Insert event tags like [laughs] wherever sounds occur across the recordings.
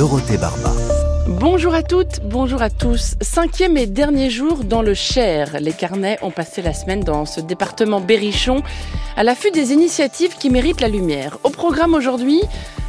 Dorothée Barba. Bonjour à toutes, bonjour à tous. Cinquième et dernier jour dans le Cher. Les carnets ont passé la semaine dans ce département berrichon à l'affût des initiatives qui méritent la lumière. Au programme aujourd'hui,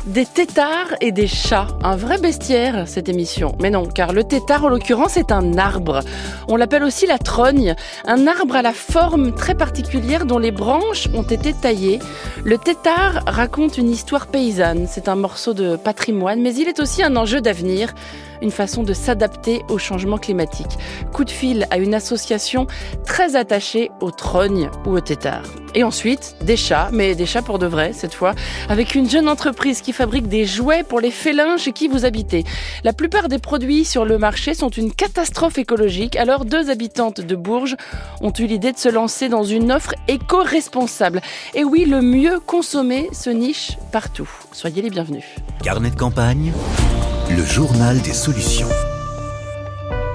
des têtards et des chats. Un vrai bestiaire, cette émission. Mais non, car le tétard, en l'occurrence, est un arbre. On l'appelle aussi la trogne. Un arbre à la forme très particulière dont les branches ont été taillées. Le tétard raconte une histoire paysanne. C'est un morceau de patrimoine, mais il est aussi un enjeu d'avenir une façon de s'adapter au changement climatique. Coup de fil à une association très attachée aux trognes ou aux têtards. Et ensuite, des chats, mais des chats pour de vrai cette fois, avec une jeune entreprise qui fabrique des jouets pour les félins chez qui vous habitez. La plupart des produits sur le marché sont une catastrophe écologique, alors deux habitantes de Bourges ont eu l'idée de se lancer dans une offre éco-responsable. Et oui, le mieux consommé se niche partout. Soyez les bienvenus. Carnet de campagne, le journal des solutions.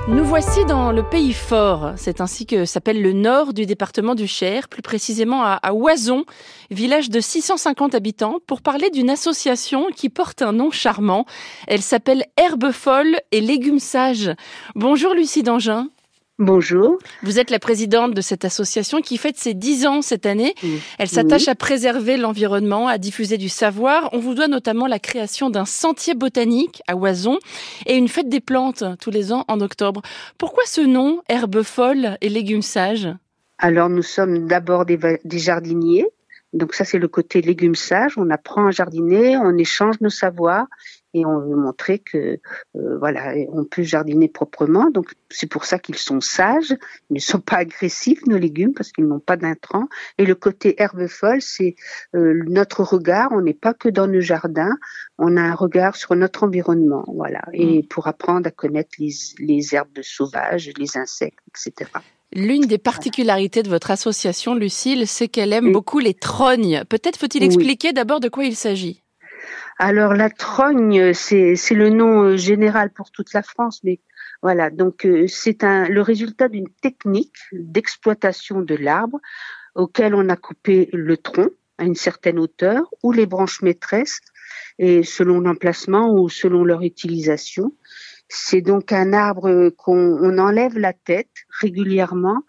Nous voici dans le pays fort. C'est ainsi que s'appelle le nord du département du Cher, plus précisément à, Oison, village de 650 habitants, pour parler d'une association qui porte un nom charmant. Elle s'appelle Herbe Folle et Légumes Sages. Bonjour Lucie Dangin. Bonjour. Vous êtes la présidente de cette association qui fête ses 10 ans cette année. Elle s'attache à préserver l'environnement, à diffuser du savoir. On vous doit notamment la création d'un sentier botanique à Oison et une fête des plantes tous les ans en octobre. Pourquoi ce nom, herbe folle et légumes sages? Alors nous sommes d'abord des, jardiniers. Donc ça c'est le côté légumes sages. On apprend à jardiner, on échange nos savoirs et on veut montrer que euh, voilà, on peut jardiner proprement. Donc c'est pour ça qu'ils sont sages, ils ne sont pas agressifs nos légumes parce qu'ils n'ont pas d'intrants. Et le côté herbe folle, c'est euh, notre regard. On n'est pas que dans nos jardins, on a un regard sur notre environnement, voilà. Et mm. pour apprendre à connaître les, les herbes sauvages, les insectes, etc. L'une des particularités de votre association, Lucille, c'est qu'elle aime beaucoup les trognes. Peut-être faut-il expliquer d'abord de quoi il s'agit? Alors la trogne, c'est le nom euh, général pour toute la France, mais voilà, donc euh, c'est le résultat d'une technique d'exploitation de l'arbre auquel on a coupé le tronc à une certaine hauteur ou les branches maîtresses et selon l'emplacement ou selon leur utilisation. C'est donc un arbre qu'on enlève la tête régulièrement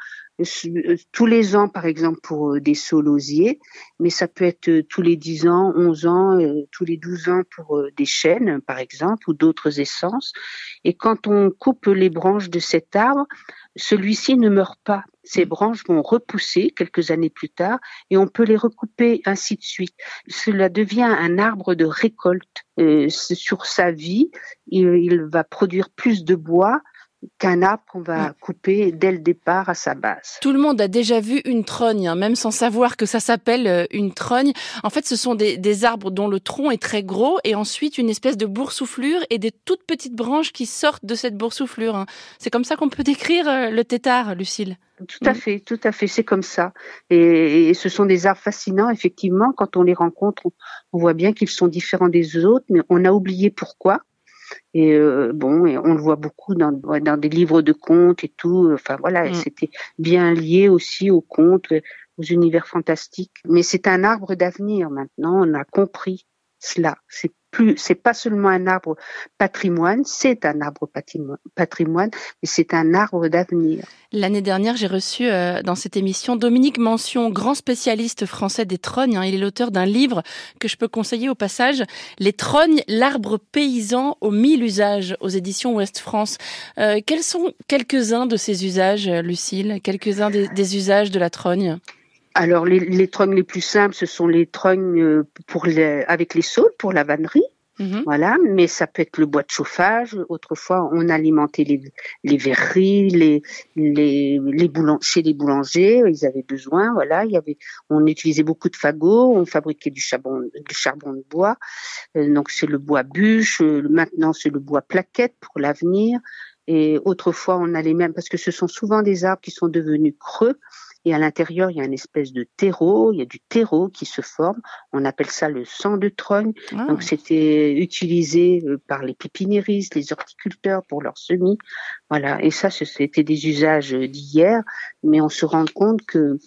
tous les ans, par exemple, pour euh, des solosiers, mais ça peut être euh, tous les 10 ans, 11 ans, tous les 12 ans pour des chênes, par exemple, ou d'autres essences. Et quand on coupe les branches de cet arbre, celui-ci ne meurt pas. Ces branches vont repousser quelques années plus tard et on peut les recouper ainsi de suite. Cela devient un arbre de récolte. sur sa vie, il va produire plus de bois qu'un arbre qu'on va couper dès le départ à sa base. Tout le monde a déjà vu une trogne, hein, même sans savoir que ça s'appelle euh, une trogne. En fait, ce sont des, arbres dont le tronc est très gros et ensuite une espèce de boursouflure et des toutes petites branches qui sortent de cette boursouflure. Hein. C'est comme ça qu'on peut décrire euh, le tétard, Lucille. Tout à mm. fait, tout à fait, c'est comme ça. Et, ce sont des arbres fascinants, effectivement. Quand on les rencontre, on voit bien qu'ils sont différents des autres, mais on a oublié pourquoi. Et euh, bon, et on le voit beaucoup dans, dans des livres de contes et tout. Enfin voilà, mm. c'était bien lié aussi aux contes, aux univers fantastiques. Mais c'est un arbre d'avenir maintenant. On a compris cela. C'est plus, c'est pas seulement un arbre patrimoine, c'est un arbre patrimoine, mais c'est un arbre d'avenir. L'année dernière, j'ai reçu euh, dans cette émission Dominique Mention, grand spécialiste français des trognes. Hein. il est l'auteur d'un livre que je peux conseiller au passage, Les trognes, l'arbre paysan aux mille usages, aux éditions Ouest France. Euh, quels sont quelques-uns de ces usages, Lucille? Quelques-uns des usages de la trogne? Alors les, les trognes les plus simples, ce sont les trognes euh, pour les, avec les saules pour la vannerie. Mhm. Voilà, mais ça peut être le bois de chauffage. Autrefois, on alimentait les, les verreries, les, les, les chez les boulangers, ils avaient besoin. Voilà, il y avait, on utilisait beaucoup de fagots, on fabriquait du charbon, du charbon de bois. Euh, donc c'est le bois bûche. Euh, maintenant, c'est le bois plaquette pour l'avenir. Et autrefois, on allait même parce que ce sont souvent des arbres qui sont devenus creux et à l'intérieur, il y a une espèce de terreau, il y a du terreau qui se forme. On appelle ça le sang de trogne. Ah. Donc c'était utilisé euh, par les pépiniéristes, les horticulteurs pour leurs semis. Voilà, et ça c'était des usages d'hier, mais on se rend compte que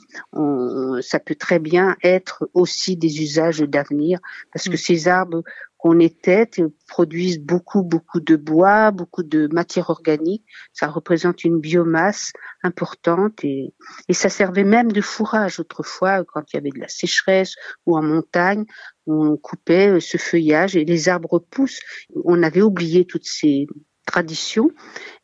ça peut très bien être aussi des usages d'avenir parce que mm. ces arbres qu'on était produisent beaucoup, beaucoup de bois, beaucoup de matière organique. Ça représente une biomasse importante et, et ça servait même de fourrage autrefois quand il y avait de la sécheresse ou en montagne. On coupait euh, ce feuillage et les arbres poussent. On avait oublié toutes ces traditions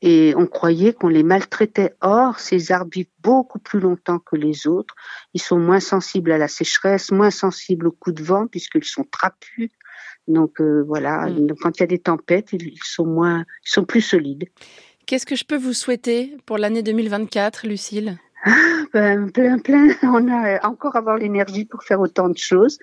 et on croyait qu'on les maltraitait. Or, ces arbres vivent beaucoup plus longtemps que les autres. Ils sont moins sensibles à la sécheresse, moins sensibles aux coups de vent puisqu'ils sont trapus. Donc euh, voilà, mm. quand il y a des tempêtes, ils sont moins, ils sont plus solides. Qu'est-ce que je peux vous souhaiter pour l'année 2024, Lucille? Ah, ben, plein, plein. [laughs] On a encore avoir l'énergie pour faire autant de choses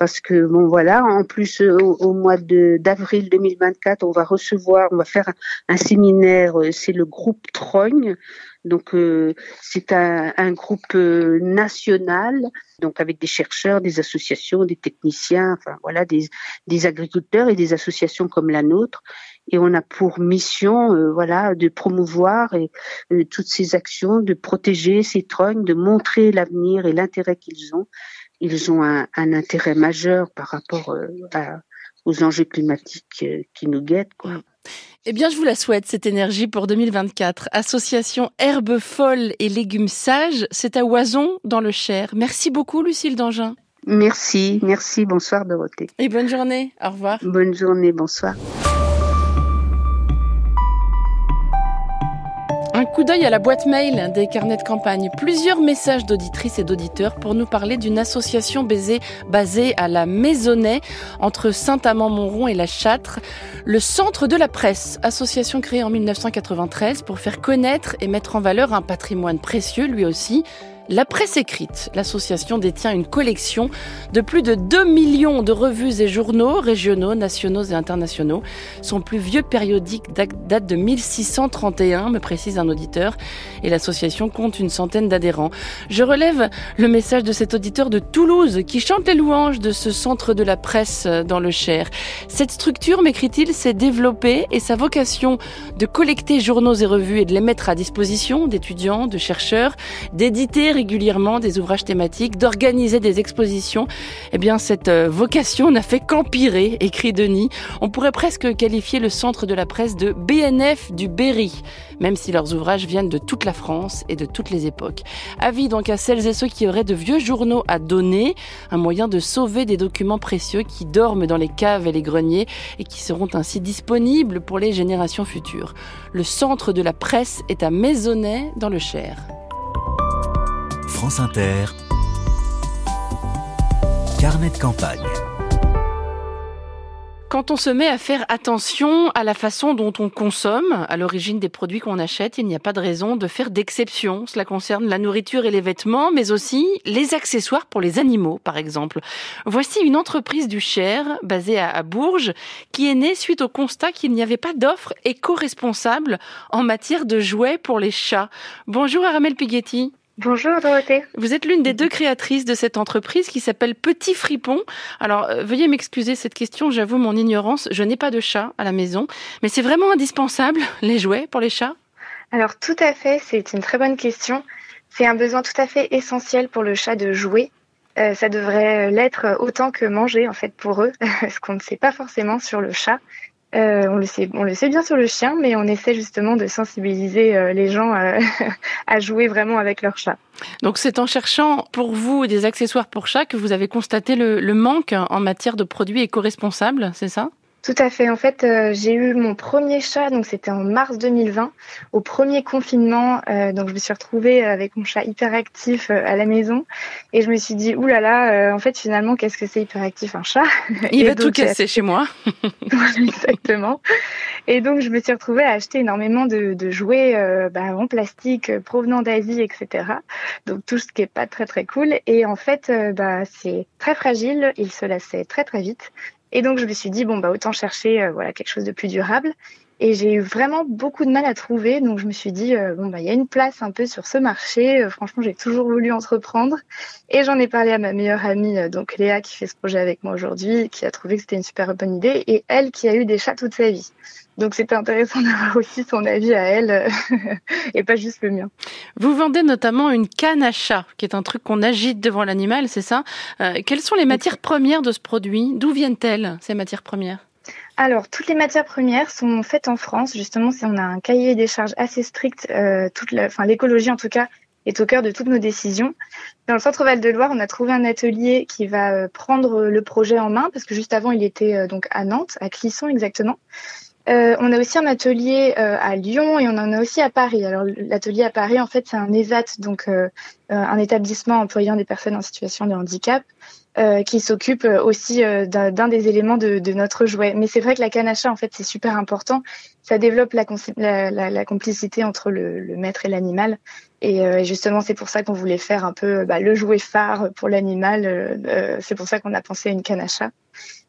parce que bon voilà, en plus euh, au, mois d'avril 2024, on va recevoir, on va faire un, séminaire, euh, c'est le groupe Trogne, donc euh, c'est un, groupe national, donc avec des chercheurs, des associations, des techniciens, enfin voilà, des, des agriculteurs et des associations comme la nôtre, et on a pour mission, voilà, de promouvoir et, toutes ces actions, de protéger ces trognes, de montrer l'avenir et l'intérêt qu'ils ont ils ont un, intérêt majeur par rapport euh, aux enjeux climatiques euh, qui nous guettent. Quoi. Eh bien, je vous la souhaite, cette énergie pour 2024. Association Herbes Folles et Légumes Sages, c'est à Oison, dans le Cher. Merci beaucoup, Lucille Dangin. Merci, merci. Bonsoir, Dorothée. Et bonne journée. Au revoir. Bonne journée, bonsoir. Un coup d'œil à la boîte mail des carnets de campagne. Plusieurs messages d'auditrices et d'auditeurs pour nous parler d'une association basée à la Maisonnais, entre Saint-Amand-Montrond et la Châtre. Le Centre de la Presse, association créée en 1993 pour faire connaître et mettre en valeur un patrimoine précieux, lui aussi, la presse écrite, l'association détient une collection de plus de 2 millions de revues et journaux régionaux, nationaux et internationaux. Son plus vieux périodique date de 1631, me précise un auditeur, et l'association compte une centaine d'adhérents. Je relève le message de cet auditeur de Toulouse qui chante les louanges de ce centre de la presse dans le Cher. Cette structure, m'écrit-il, s'est développée et sa vocation de collecter journaux et revues et de les mettre à disposition d'étudiants, de chercheurs, d'éditer régulièrement des ouvrages thématiques, d'organiser des expositions, eh bien cette euh, vocation n'a fait qu'empirer, écrit Denis. On pourrait presque qualifier le centre de la presse de BNF du Berry, même si leurs ouvrages viennent de toute la France et de toutes les époques. Avis donc à celles et ceux qui auraient de vieux journaux à donner, un moyen de sauver des documents précieux qui dorment dans les caves et les greniers et qui seront ainsi disponibles pour les générations futures. Le centre de la presse est à Maisonnay dans le Cher. France Inter, Carnet de campagne. Quand on se met à faire attention à la façon dont on consomme, à l'origine des produits qu'on achète, il n'y a pas de raison de faire d'exception. Cela concerne la nourriture et les vêtements, mais aussi les accessoires pour les animaux, par exemple. Voici une entreprise du Cher, basée à Bourges, qui est née suite au constat qu'il n'y avait pas d'offre éco-responsable en matière de jouets pour les chats. Bonjour Aramel Pighetti. Bonjour Dorothée. Vous êtes l'une des deux créatrices de cette entreprise qui s'appelle Petit Fripon. Alors euh, veuillez m'excuser cette question, j'avoue mon ignorance, je n'ai pas de chat à la maison, mais c'est vraiment indispensable [laughs] les jouets pour les chats? Alors tout à fait, c'est une très bonne question. C'est un besoin tout à fait essentiel pour le chat de jouer. Euh, ça devrait l'être autant que manger en fait pour eux, [laughs] ce qu'on ne sait pas forcément sur le chat. Euh, on, le sait, on le sait bien sur le chien, mais on essaie justement de sensibiliser euh, les gens à, [laughs] jouer vraiment avec leur chat. Donc c'est en cherchant pour vous des accessoires pour chat que vous avez constaté le, manque en matière de produits éco-responsables, c'est ça? Tout à fait. En fait, euh, j'ai eu mon premier chat, donc c'était en mars 2020, au premier confinement. Euh, donc je me suis retrouvée avec mon chat hyperactif euh, à la maison et je me suis dit, oulala, là là, en fait finalement, qu'est-ce que c'est hyperactif un chat? [laughs] Il va tout casser chez moi. [laughs] Exactement. Et donc je me suis retrouvée à acheter énormément de, de jouets bah, en plastique provenant d'Asie, etc. Donc tout ce qui est pas très très cool. Et en fait, bah, c'est très fragile, il se lassait très très vite. Et donc je me suis dit bon bah autant chercher euh, voilà quelque chose de plus durable. Et j'ai eu vraiment beaucoup de mal à trouver, donc je me suis dit euh, bon bah il y a une place un peu sur ce marché. Euh, franchement j'ai toujours voulu entreprendre et j'en ai parlé à ma meilleure amie donc Léa qui fait ce projet avec moi aujourd'hui, qui a trouvé que c'était une super bonne idée et elle qui a eu des chats toute sa vie. Donc c'était intéressant [laughs] d'avoir aussi son avis à elle euh, [laughs] et pas juste le mien. Vous vendez notamment une canne à chat, qui est un truc qu'on agite devant l'animal, c'est ça? Euh, Quelles sont les matières premières de ce produit? D'où viennent-elles ces matières premières? Alors, toutes les matières premières sont faites en France. Justement, si on a un cahier des charges assez strict, euh, toute enfin l'écologie en tout cas est au cœur de toutes nos décisions. Dans le centre Val de Loire, on a trouvé un atelier qui va prendre le projet en main parce que juste avant, il était donc à Nantes, à Clisson exactement. Euh, on a aussi un atelier euh, à Lyon et on en a aussi à Paris. Alors l'atelier à Paris, en fait, c'est un ESAT, donc euh, un établissement employant des personnes en situation de handicap, qui s'occupe aussi d'un des éléments de, notre jouet. Mais c'est vrai que la canne à en fait, c'est super important. Ça développe la, complicité entre le, maître et l'animal. Et justement, c'est pour ça qu'on voulait faire un peu bah, le jouet phare pour l'animal. c'est pour ça qu'on a pensé à une canne à.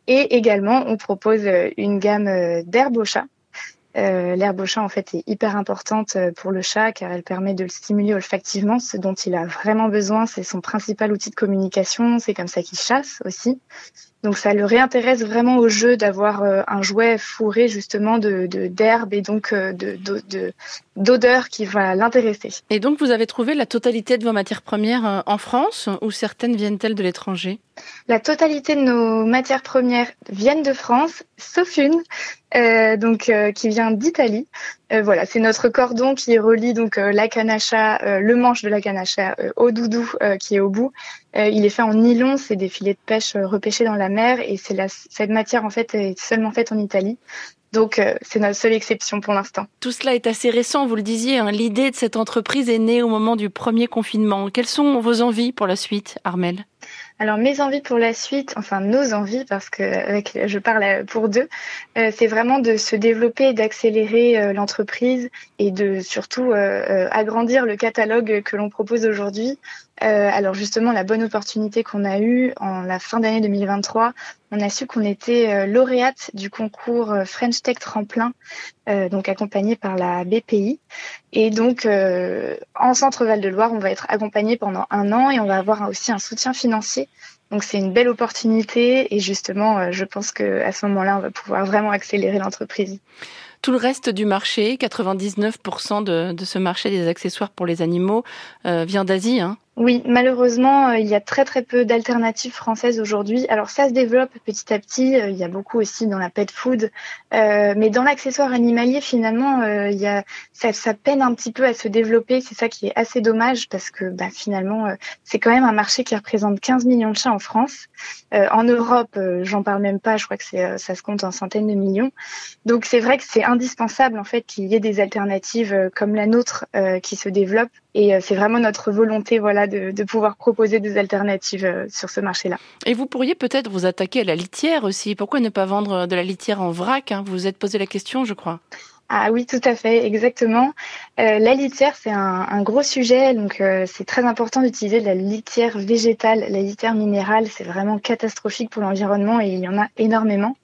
Et également, on propose euh, une gamme euh, d'herbes au chat. Euh, l'herbe au chat, en fait, est hyper importante pour le chat car elle permet de le stimuler olfactivement, ce dont il a vraiment besoin. C'est son principal outil de communication. C'est comme ça qu'il chasse aussi. Donc ça le réintéresse vraiment au jeu d'avoir un jouet fourré justement de d'herbe et donc de d'odeur qui va l'intéresser. Et donc vous avez trouvé la totalité de vos matières premières en France ou certaines viennent-elles de l'étranger? La totalité de nos matières premières viennent de France, sauf une euh, donc euh, qui vient d'Italie. Euh, voilà, c'est notre cordon qui relie donc la canacha, le manche de la canacha au doudou qui est au bout. il est fait en nylon, c'est des filets de pêche repêchés dans la mer et c'est la, cette matière en fait est seulement faite en Italie. Donc c'est notre seule exception pour l'instant. Tout cela est assez récent, vous le disiez. Hein. L'idée de cette entreprise est née au moment du premier confinement. Quelles sont vos envies pour la suite, Armel alors mes envies pour la suite, enfin nos envies, parce que je parle pour deux, euh, c'est vraiment de se développer, d'accélérer euh, l'entreprise et de surtout euh, agrandir le catalogue que l'on propose aujourd'hui. Alors justement, la bonne opportunité qu'on a eue en la fin d'année 2023, on a su qu'on était lauréate du concours French Tech Tremplin, donc accompagné par la BPI. Et donc en Centre Val de Loire, on va être accompagné pendant un an et on va avoir aussi un soutien financier donc c'est une belle opportunité et justement, euh, je pense que à ce moment-là, on va pouvoir vraiment accélérer l'entreprise. Tout le reste du marché, 99% de, ce marché des accessoires pour les animaux, euh, vient d'Asie. Hein? Oui, malheureusement, euh, il y a très très peu d'alternatives françaises aujourd'hui. Alors ça se développe petit à petit. Euh, il y a beaucoup aussi dans la pet food, euh, mais dans l'accessoire animalier, finalement, il y a ça, peine un petit peu à se développer. C'est ça qui est assez dommage parce que bah, finalement, c'est quand même un marché qui représente 15 millions de chats en France. en Europe, j'en parle même pas. Je crois que ça se compte en centaines de millions. Donc c'est vrai que c'est indispensable en fait qu'il y ait des alternatives comme la nôtre qui se développent. Et c'est vraiment notre volonté, voilà de, pouvoir proposer des alternatives euh, sur ce marché-là. Et vous pourriez peut-être vous attaquer à la litière aussi. Pourquoi ne pas vendre de la litière en vrac hein? Vous vous êtes posé la question, je crois. Ah oui, tout à fait, exactement. Euh, la litière, c'est un, gros sujet, donc euh, c'est très important d'utiliser de la litière végétale. La litière minérale, c'est vraiment catastrophique pour l'environnement et il y en a énormément.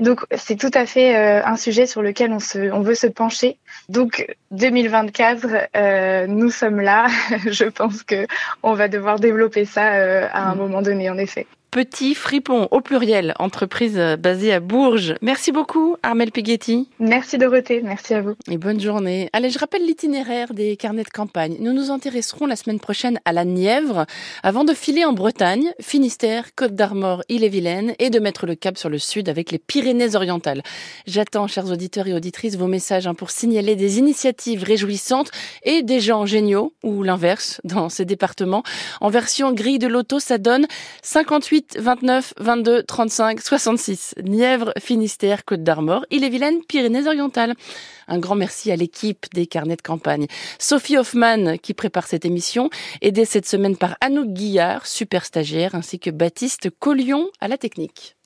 Donc c'est tout à fait euh, un sujet sur lequel on, se, on veut se pencher. Donc 2024, nous sommes là. [laughs] Je pense que on va devoir développer ça à un mm. moment donné, en effet. Petit Fripon au pluriel, entreprise basée à Bourges. Merci beaucoup, Armel Pighetti. Merci Dorothée, merci à vous. Et bonne journée. Allez, je rappelle l'itinéraire des carnets de campagne. Nous nous intéresserons la semaine prochaine à la Nièvre avant de filer en Bretagne, Finistère, Côte d'Armor, Ille-et-Vilaine et de mettre le cap sur le sud avec les Pyrénées-Orientales. J'attends, chers auditeurs et auditrices, vos messages hein, pour signaler des initiatives réjouissantes et des gens géniaux ou l'inverse dans ces départements. En version grille de loto, ça donne 58 08 29 22 35 66. Nièvre, Finistère, Côte d'Armor, Ille-et-Vilaine, Pyrénées-Orientales. Un grand merci à l'équipe des carnets de campagne. Sophie Hoffman qui prépare cette émission, aidée cette semaine par Anouk Guillard, super stagiaire, ainsi que Baptiste Collion à la technique.